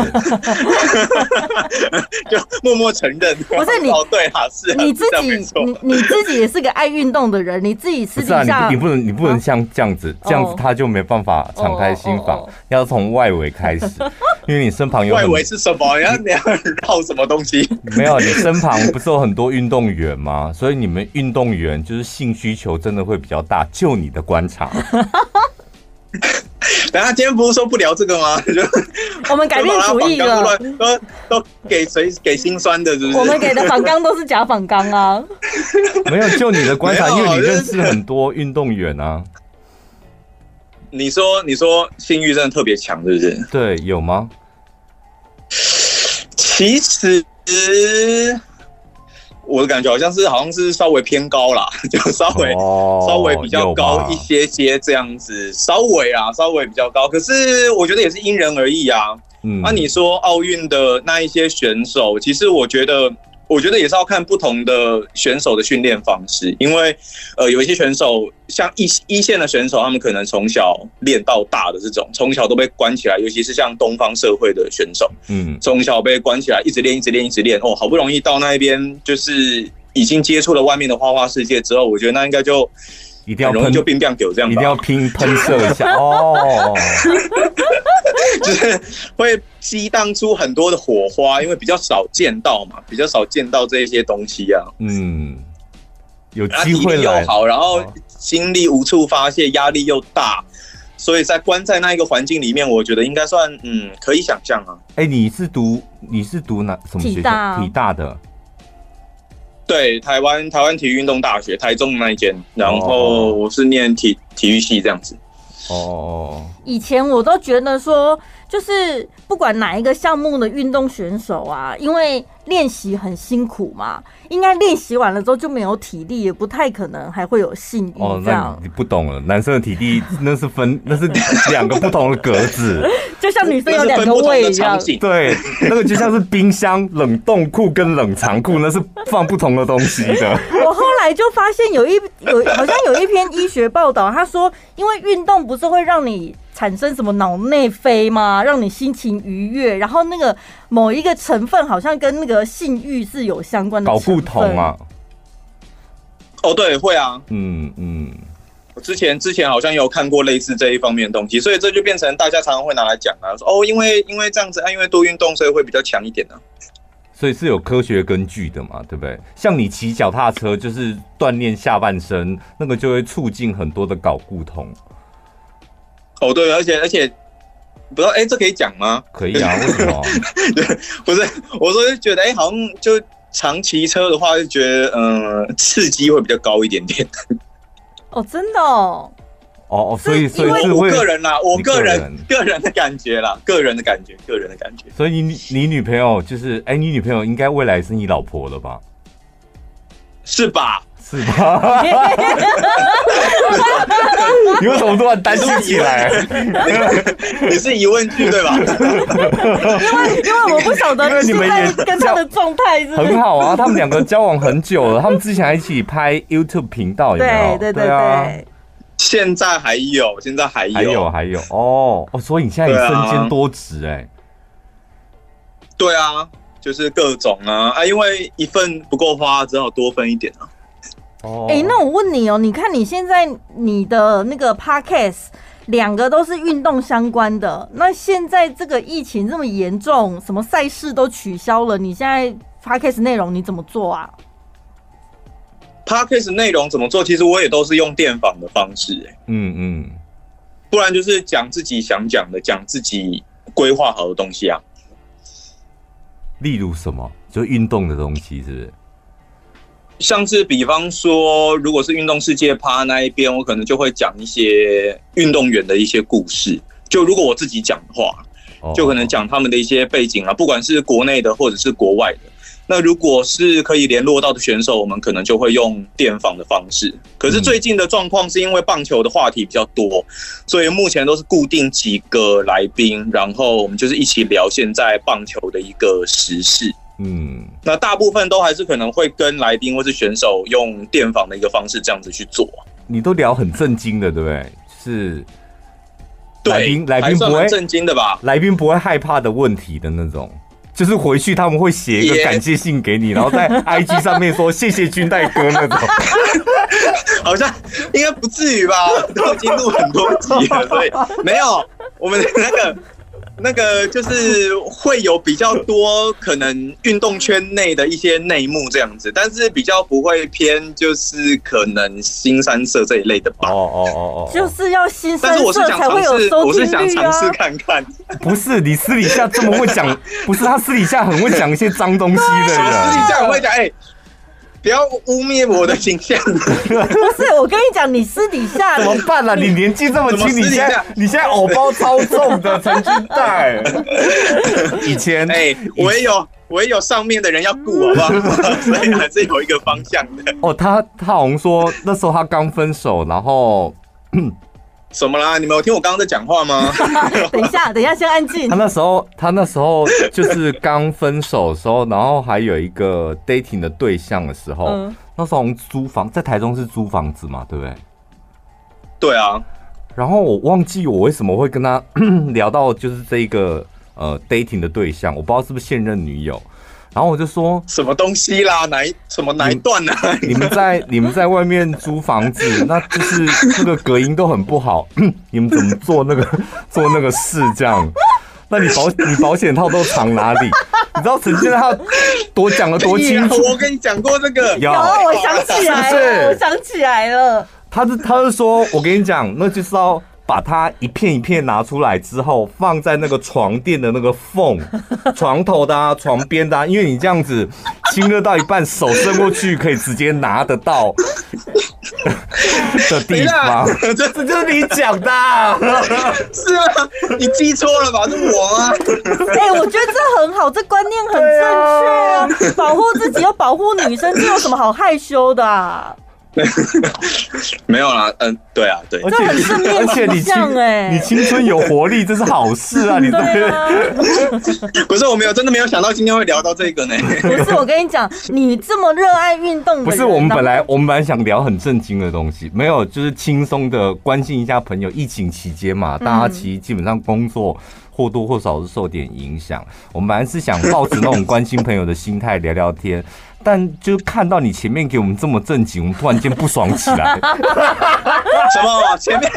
(laughs) 就默默承认。不是你哦，对啊，是你自己，你你自己也是个爱运动的人，你自己私底下，你不能，你不能像这样子，这样子他就没办法敞开心房，要从外围开始，(laughs) 因为你身旁有外围是什么？你要你要绕什么东西？没有，你身旁不是有很多运动员吗？所以你们运动员就是性需求真的会比较大，就你的观察。(laughs) 等下，今天不是说不聊这个吗？(laughs) 就我们改变主意了，都都给谁给心酸的，是不是？我们给的访纲都是假访纲啊。(laughs) 没有，就你的观察，因为你认识很多运动员啊。你说，你说性欲真的特别强，是不是？对，有吗？其实我的感觉好像是好像是稍微偏高啦，(laughs) 就稍微、哦、稍微比较高一些些这样子，稍微啊稍微比较高。可是我觉得也是因人而异啊。嗯，那、啊、你说奥运的那一些选手，其实我觉得。我觉得也是要看不同的选手的训练方式，因为呃，有一些选手像一一线的选手，他们可能从小练到大的这种，从小都被关起来，尤其是像东方社会的选手，嗯，从小被关起来，一直练，一直练，一直练，哦，好不容易到那边，就是已经接触了外面的花花世界之后，我觉得那应该就一定要容易就冰冰给我这样，一定要拼喷射一下哦。(laughs) 就是会激荡出很多的火花，因为比较少见到嘛，比较少见到这些东西啊。嗯，有机会又好，然后精力无处发泄，压力又大，所以在关在那一个环境里面，我觉得应该算嗯可以想象啊。哎、欸，你是读你是读哪什么学校？体大，体大的。对，台湾台湾体育运动大学台中那一间，然后我是念体体育系这样子。哦，以前我都觉得说，就是不管哪一个项目的运动选手啊，因为练习很辛苦嘛，应该练习完了之后就没有体力，也不太可能还会有性欲。哦，那你不懂了，男生的体力那是分，(laughs) 那是两个不同的格子，(laughs) 就像女生有两个胃一样。对，那个就像是冰箱冷冻库跟冷藏库，那是放不同的东西的。(laughs) 我后来就发现有一有好像有一篇医学报道，他说，因为运动不是会让你。产生什么脑内啡吗？让你心情愉悦，然后那个某一个成分好像跟那个性欲是有相关的。搞固酮啊？哦，对，会啊。嗯嗯，我之前之前好像有看过类似这一方面的东西，所以这就变成大家常常会拿来讲啊，说哦，因为因为这样子啊，因为多运动，所以会比较强一点呢、啊。所以是有科学根据的嘛，对不对？像你骑脚踏车，就是锻炼下半身，那个就会促进很多的睾固酮。哦，对，而且而且，不知道，哎，这可以讲吗？可以啊，(laughs) 为什么？对，不是，我说就觉得，哎，好像就常骑车的话，就觉得，嗯、呃，刺激会比较高一点点。(laughs) 哦，真的哦。哦哦，所以所以是我个人啦，我个人个人的感觉啦，个人的感觉，个人的感觉。所以你你女朋友就是，哎，你女朋友应该未来是你老婆了吧？是吧？是吧？(laughs) 你为什么突然担心起来？你是疑问句对吧？因为因为我不晓得，因为你们也跟他的状态是很好啊。他们两个交往很久了，他们之前还一起拍 YouTube 频道，有没有？对对对对。现在还有，现在还有，还有还有哦哦，所以你现在也身兼多职哎。对啊，就是各种啊啊，因为一份不够花，只好多分一点啊。哦，哎，那我问你哦，你看你现在你的那个 podcast 两个都是运动相关的，那现在这个疫情这么严重，什么赛事都取消了，你现在 podcast 内容你怎么做啊？podcast 内容怎么做？其实我也都是用电访的方式，哎，嗯嗯，不然就是讲自己想讲的，讲自己规划好的东西啊。例如什么？就运动的东西，是不是？像是比方说，如果是运动世界趴那一边，我可能就会讲一些运动员的一些故事。就如果我自己讲的话，就可能讲他们的一些背景啊，不管是国内的或者是国外的。那如果是可以联络到的选手，我们可能就会用电访的方式。可是最近的状况是因为棒球的话题比较多，所以目前都是固定几个来宾，然后我们就是一起聊现在棒球的一个时事。嗯，那大部分都还是可能会跟来宾或是选手用电访的一个方式这样子去做。你都聊很震惊的，对不对？是，来宾来宾不会震惊的吧？来宾不会害怕的问题的那种，就是回去他们会写一个感谢信给你，然后在 (laughs) IG 上面说谢谢军代哥那种。(laughs) 好像应该不至于吧？都已经录很多集了，所以没有我们的那个。那个就是会有比较多可能运动圈内的一些内幕这样子，但是比较不会偏就是可能新三色这一类的吧。哦哦哦哦，就是要新三色才会有收听率啊。我是想尝试看看。不是你私底下这么会讲，不是他私底下很会讲一些脏东西的人。(laughs) 私底下很会讲，哎，不要污蔑我的形象。不是，我跟你讲，你私底下怎么办呢？(laughs) 你年纪这么轻，你现在你现在偶包超重的陈俊代。以前哎，我也有我也有上面的人要顾，好不好？(laughs) 所以还是有一个方向的。哦，他他好像说那时候他刚分手，然后。什么啦？你们有听我刚刚在讲话吗？(laughs) 等一下，等一下，先安静。他那时候，他那时候就是刚分手的时候，然后还有一个 dating 的对象的时候，嗯、那时候我们租房在台中是租房子嘛，对不对？对啊。然后我忘记我为什么会跟他 (clears throat) 聊到就是这一个呃 dating 的对象，我不知道是不是现任女友。然后我就说什么东西啦？哪一什么哪一段呢？你们在你们在外面租房子，(laughs) 那就是那个隔音都很不好。(clears throat) 你们怎么做那个 (laughs) 做那个事这样？那你保你保险套都藏哪里？你知道陈先生他多讲了多清楚？我跟你讲过这个，有，我想起来了，我想起来了。他是他是说，我跟你讲，那就是要。把它一片一片拿出来之后，放在那个床垫的那个缝、床头的啊、床边的啊，因为你这样子亲热到一半，手伸过去可以直接拿得到 (laughs) 的地方。这这就是你讲的，是啊，你记错了吧？是我吗。哎、欸，我觉得这很好，这观念很正确啊。保护自己又保护女生，这有什么好害羞的啊？(laughs) 没有啦，嗯，对啊，对，而且而且你青你青春有活力，这是好事啊！你对 (laughs) 不是我没有真的没有想到今天会聊到这个呢。不是我跟你讲，你这么热爱运动，不是我们本来我们本来想聊很正经的东西，没有，就是轻松的关心一下朋友。疫情期间嘛，大家其实基本上工作或多或少是受点影响。我们本来是想抱着那种关心朋友的心态聊聊天。但就看到你前面给我们这么正经，我们突然间不爽起来。什么？前面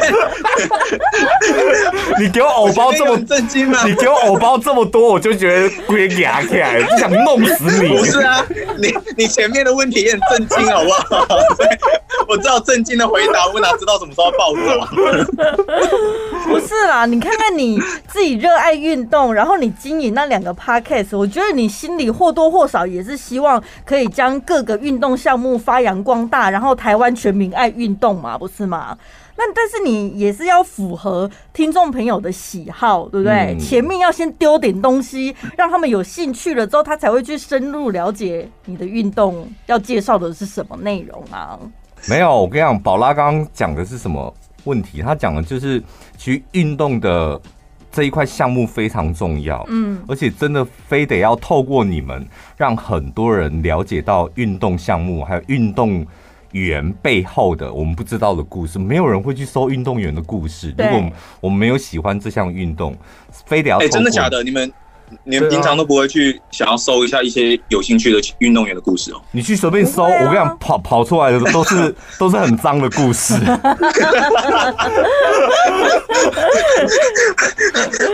你给我偶包这么正经吗？你给我偶包这么多，我就觉得鬼牙起来，就想弄死你。不是啊，你你前面的问题也很震惊，好不好？我知道震惊的回答，我哪知道什么时候暴走？不是啦，你看看你自己热爱运动，然后你经营那两个 podcast，我觉得你心里或多或少也是希望可以将各个运动项目发扬光大，然后台湾全民爱运动嘛，不是吗？那但是你也是要符合听众朋友的喜好，对不对？嗯、前面要先丢点东西，让他们有兴趣了之后，他才会去深入了解你的运动要介绍的是什么内容啊？没有，我跟你讲，宝拉刚刚讲的是什么问题？他讲的就是其实运动的这一块项目非常重要，嗯，而且真的非得要透过你们，让很多人了解到运动项目还有运动。员背后的我们不知道的故事，没有人会去搜运动员的故事。如果我们没有喜欢这项运动，非得要哎，真的假的？你们你们平常都不会去想要搜一下一些有兴趣的运动员的故事哦？你去随便搜，我跟你讲，跑跑出来的都是 (laughs) 都是很脏的故事。(laughs)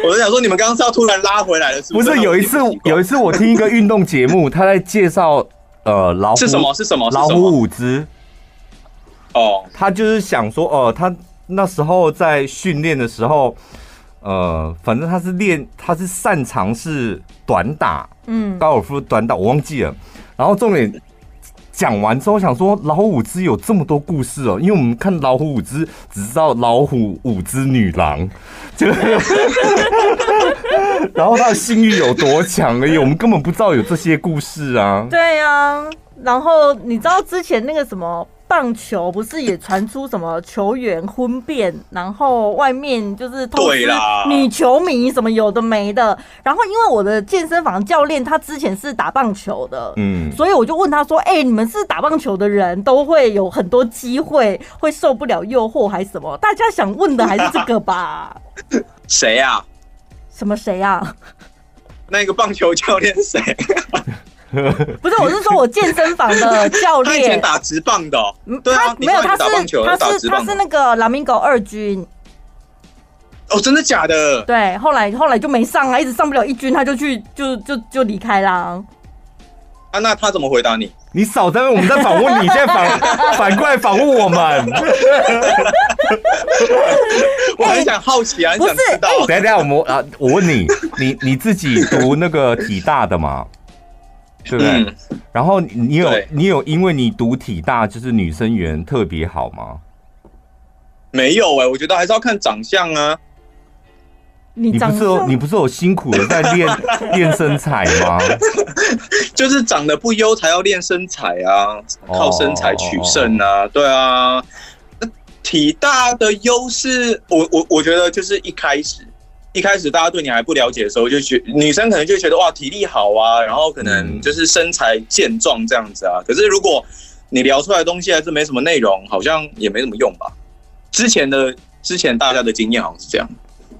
我是想说，你们刚刚是要突然拉回来的，是不是？有一次，有一次我听一个运动节目，(laughs) 他在介绍呃老虎是什么？是什么？老虎舞姿。哦，他就是想说，哦、呃，他那时候在训练的时候，呃，反正他是练，他是擅长是短打，嗯，高尔夫短打，我忘记了。然后重点讲完之后，想说老虎伍兹有这么多故事哦，因为我们看老虎伍兹只知道老虎伍兹女郎，(laughs) 就，然后他的性欲有多强而已，我们根本不知道有这些故事啊。对啊，然后你知道之前那个什么？棒球不是也传出什么球员婚变，然后外面就是偷吃女球迷什么有的没的。然后因为我的健身房教练他之前是打棒球的，嗯，所以我就问他说：“哎，你们是打棒球的人都会有很多机会会受不了诱惑还是什么？”大家想问的还是这个吧？(laughs) 谁呀？什么谁呀？那个棒球教练谁？(laughs) 不是，我是说我健身房的教练，他以前打直棒的，对啊，没有，他是他是他是那个拉米狗二军，哦，真的假的？对，后来后来就没上啊，一直上不了一军，他就去就就就离开啦。啊，那他怎么回答你？你少在我们在访问你，现在反 (laughs) 反过来访问我们。(laughs) 我很想好奇啊，很想知道。等下等下，我们啊，我问你，你你自己读那个体大的吗？对不对？然后你有你有因为你读体大就是女生缘特别好吗？没有哎，我觉得还是要看长相啊。你不是有你不是有辛苦的在练 (laughs) 练身材吗？(laughs) 就是长得不优才要练身材啊，靠身材取胜啊，对啊。体大的优势，我我我觉得就是一开始一开始大家对你还不了解的时候，就觉女生可能就觉得哇体力好啊，然后可能就是身材健壮这样子啊。可是如果你聊出来的东西还是没什么内容，好像也没什么用吧。之前的之前大家的经验好像是这样。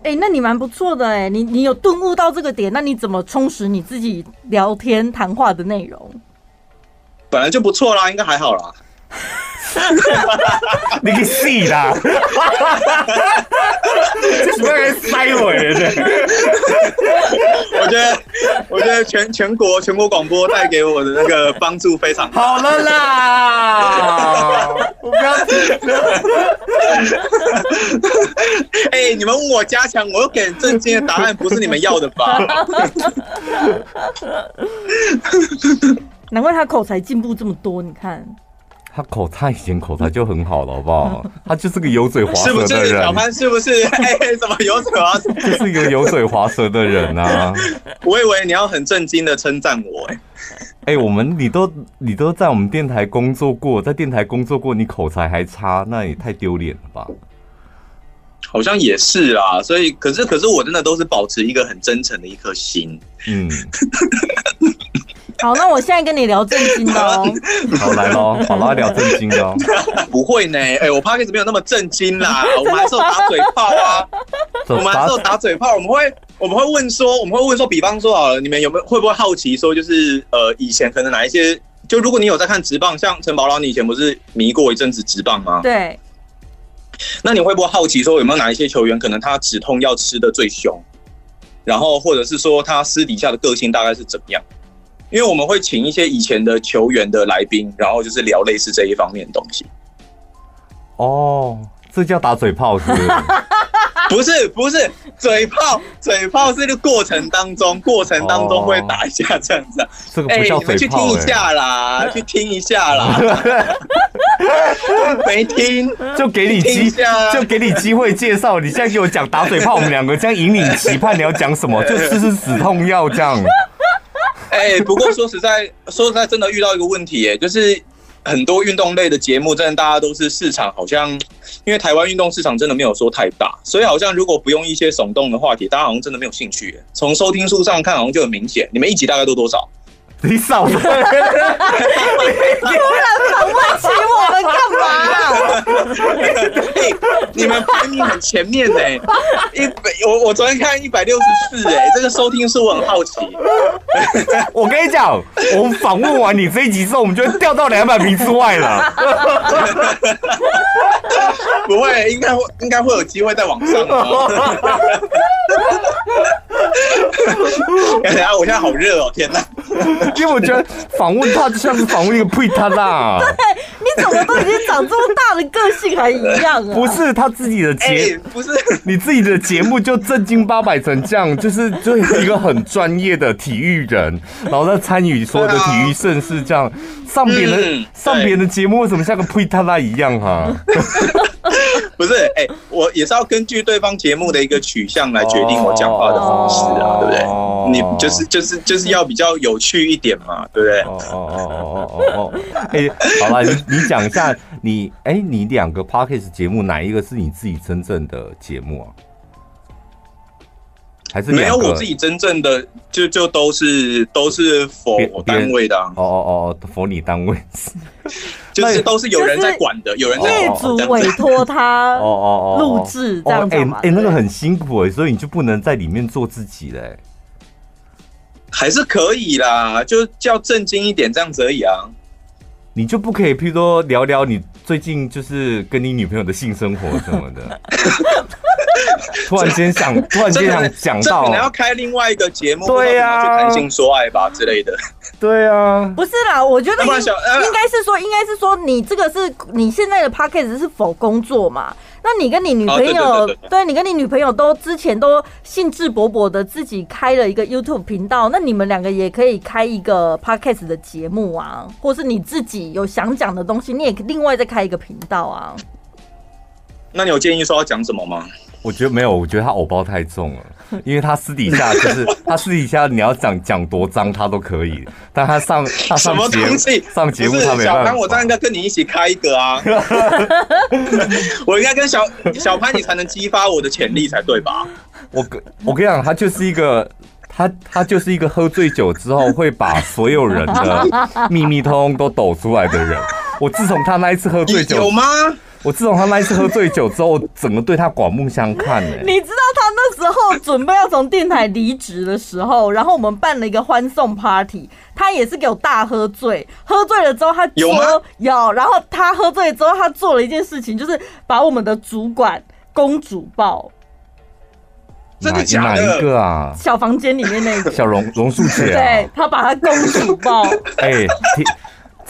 哎、欸，那你蛮不错的哎、欸，你你有顿悟到这个点，那你怎么充实你自己聊天谈话的内容？本来就不错啦，应该还好啦。(laughs) 你去死啦！(laughs) 这什么人塞我的？我觉得，我觉得全全国全国广播带给我的那个帮助非常好了啦！(laughs) 我不要哎、欸，你们问我加强，我又给正经的答案，不是你们要的吧？难怪他口才进步这么多，你看。他口他以前口才就很好了，好不好？(laughs) 他就是个油嘴滑舌的人。是不是小潘？是不是？(laughs) 哎、欸，怎么油嘴滑舌？(laughs) 就是一个油嘴滑舌的人啊！我以为你要很震惊的称赞我、欸，哎，哎，我们你都你都在我们电台工作过，在电台工作过，你口才还差，那也太丢脸了吧？好像也是啦，所以可是可是我真的都是保持一个很真诚的一颗心，嗯。好，那我现在跟你聊正经的哦。(laughs) 好来喽，好啦，聊正经的哦。(laughs) 不会呢，哎、欸，我 Podcast 没有那么正经啦，(laughs) 我们还是有打嘴炮啊。我们还是有打嘴炮，我们会我们会问说，我们会问说，比方说好了，你们有没有会不会好奇说，就是呃，以前可能哪一些，就如果你有在看直棒，像陈宝拉，你以前不是迷过一阵子直棒吗？对。那你会不会好奇说，有没有哪一些球员可能他止痛药吃的最凶，然后或者是说他私底下的个性大概是怎么样？因为我们会请一些以前的球员的来宾，然后就是聊类似这一方面的东西。哦，这叫打嘴炮是不是？(laughs) 不是，不是嘴炮，嘴炮是个过程当中，过程当中会打一下这样子。这个不叫嘴炮。欸，你们去听一下啦，去听一下啦。(laughs) 没听，就给你机，就给你机会介绍。你现在给我讲打嘴炮，我们两个这样引领期盼你要讲什么？就吃吃止痛药这样。(laughs) 哎、不过说实在，说实在，真的遇到一个问题，哎，就是很多运动类的节目，真的大家都是市场好像，因为台湾运动市场真的没有说太大，所以好像如果不用一些耸动的话题，大家好像真的没有兴趣。从收听数上看，好像就很明显。你们一集大概都多少？你少了，突然访问起我们干嘛？(laughs) 你们排名很前面呢，一百我我昨天看一百六十四哎，这个收听数我很好奇。我跟你讲，我们访问完你这一集之后，我们就会掉到两百名之外了。不会，应该会应该会有机会再往上。(laughs) (laughs) 等下，我现在好热哦，天哪！因为我觉得访问他就像是访问一个配他啦。(laughs) 对，你怎么都已经长这么大的个性还一样啊？(laughs) 不是他自己的节，欸、不是你自己的节目就正经八百成这样，就是就是一个很专业的体育人，然后在参与所有的体育盛事，这样上别人、嗯、上别人的节目，为什么像个配他啦一样哈、啊？(laughs) (laughs) 不是，哎、欸，我也是要根据对方节目的一个取向来决定我讲话的方式啊，对不对？你就是就是就是要比较有趣一点嘛，对不对？哦哦哦哦哦哦，哎，好了，你你讲一下，你哎、欸，你两个 Podcast 节目哪一个是你自己真正的节目啊？还是没有我自己真正的，就就都是都是否单位的哦哦哦，否你单位，(laughs) 就是都是有人在管的，有人在业主委托他 (laughs) 哦哦哦录制这样子嘛？哎哎，那个很辛苦哎，所以你就不能在里面做自己嘞？还是可以啦，就叫正经一点这样子而已啊。你就不可以，譬如说聊聊你最近就是跟你女朋友的性生活什么的。(laughs) (laughs) 突然间想，(laughs) 突然间想想到，可能要开另外一个节目，对呀、啊，去谈性说爱吧之类的。对啊，不是啦，我觉得应该是说，应该是说，你这个是你现在的 podcast 是否工作嘛？那你跟你女朋友，对你跟你女朋友都之前都兴致勃勃的自己开了一个 YouTube 频道，那你们两个也可以开一个 Podcast 的节目啊，或是你自己有想讲的东西，你也另外再开一个频道啊。那你有建议说要讲什么吗？我觉得没有，我觉得他偶包太重了，因为他私底下就是 (laughs) 他私底下你要讲讲多脏他都可以，但他上他上节目上节目他没办法。小潘，我当然应该跟你一起开一个啊，(laughs) 我应该跟小小潘你才能激发我的潜力才对吧？我跟我跟你讲，他就是一个他他就是一个喝醉酒之后会把所有人的秘密通通都抖出来的人。我自从他那一次喝醉酒有吗？我自从他那一次喝醉酒之后，整个对他刮目相看呢。你知道他那时候准备要从电台离职的时候，然后我们办了一个欢送 party，他也是给我大喝醉。喝醉了之后，他有吗？有。然后他喝醉了之后，他做了一件事情，就是把我们的主管公主抱。真的假的？哪一个啊？小房间里面那个小榕榕树姐啊？对，他把他公主抱。(laughs) 哎。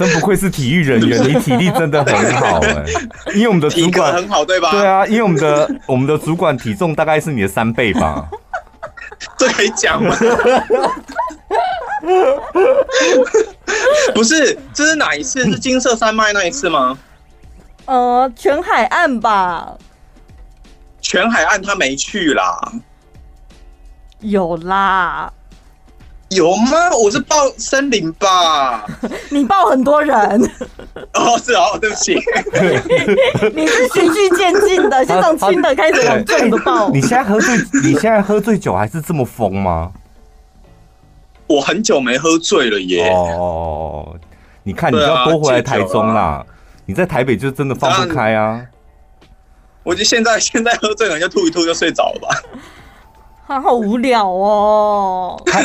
真不愧是体育人员，(laughs) 你体力真的很好哎！因为我们的主管很好，对吧？对啊，因为我们的我们的主管体重大概是你的三倍吧？这可以讲吗？(laughs) 不是，这是哪一次？是金色山脉那一次吗？呃，全海岸吧。全海岸他没去啦。有啦。有吗？我是报森林吧。(laughs) 你报很多人。(laughs) 哦，是哦，对不起。(laughs) 你是循序渐进的，先从轻的开始往重的报。你现在喝醉？你现在喝醉酒还是这么疯吗？我很久没喝醉了耶。哦，你看，你就要多回来台中啦。啊、你在台北就真的放不开啊。我觉得现在现在喝醉了，就吐一吐就睡着了吧。他好无聊哦。他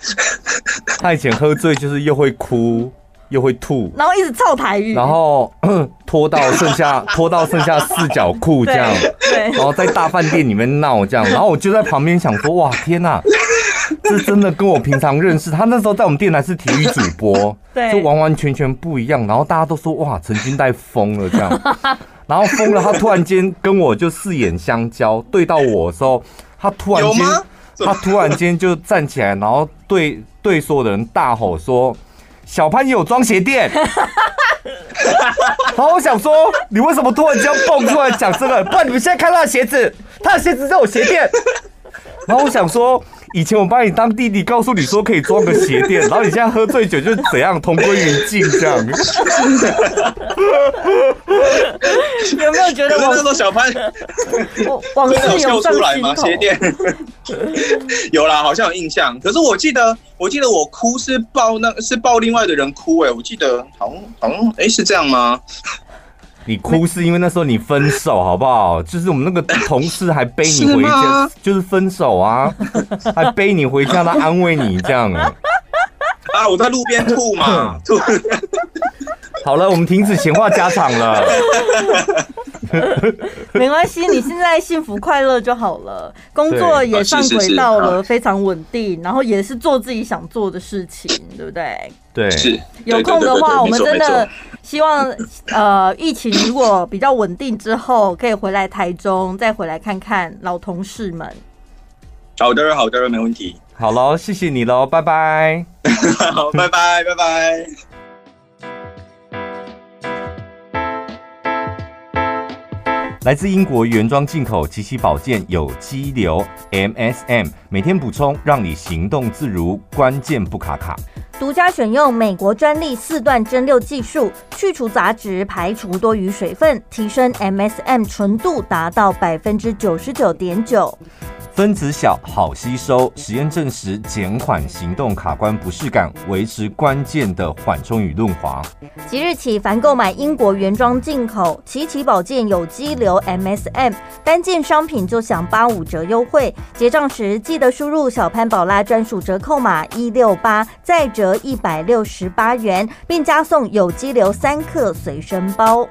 (laughs) 他以前喝醉就是又会哭又会吐，然后一直臭台语，然后 (coughs) 拖到剩下 (laughs) 拖到剩下四角裤这样，对，然后在大饭店里面闹这样，然后我就在旁边想说，哇天哪，这真的跟我平常认识他那时候在我们电台是体育主播，(laughs) 对，就完完全全不一样。然后大家都说哇，陈军代疯了这样，然后疯了，他突然间跟我就四眼相交，对到我的时候。他突然间，他突然间就站起来，然后对对所有的人大吼说：“小潘也有装鞋垫。(laughs) ”然后我想说，你为什么突然间蹦出来讲这个？不然你们现在看他的鞋子，他的鞋子在我鞋垫。然后我想说。以前我把你当弟弟，告诉你说可以装个鞋垫，然后你现在喝醉酒就怎样同归于尽这样？有没有觉得我那时候小潘往事有笑出来吗？鞋垫 (laughs) 有啦，好像有印象。可是我记得，我记得我哭是抱那是抱另外的人哭哎、欸，我记得好像好像哎是这样吗？你哭是因为那时候你分手，好不好？(laughs) 就是我们那个同事还背你回家，就是分手啊，(laughs) 还背你回家，他安慰你这样啊。啊，我在路边吐嘛，吐。(laughs) 好了，我们停止闲话家常了。没关系，你现在幸福快乐就好了，工作也上轨道了，非常稳定，然后也是做自己想做的事情，对不对？对，是。有空的话，我们真的希望，呃，疫情如果比较稳定之后，可以回来台中，再回来看看老同事们。好的，好的，没问题。好喽，谢谢你喽，拜拜。(laughs) 好，拜拜，拜拜。来自英国原装进口奇奇保健有机硫 MSM，每天补充，让你行动自如，关键不卡卡。独家选用美国专利四段蒸馏技术，去除杂质，排除多余水分，提升 MSM 纯度达到百分之九十九点九。分子小，好吸收。实验证实，减缓行动卡关不适感，维持关键的缓冲与润滑。即日起，凡购买英国原装进口奇奇宝健有机硫 MSM 单件商品，就享八五折优惠。结账时记得输入小潘宝拉专属折扣码一六八，再折一百六十八元，并加送有机硫三克随身包。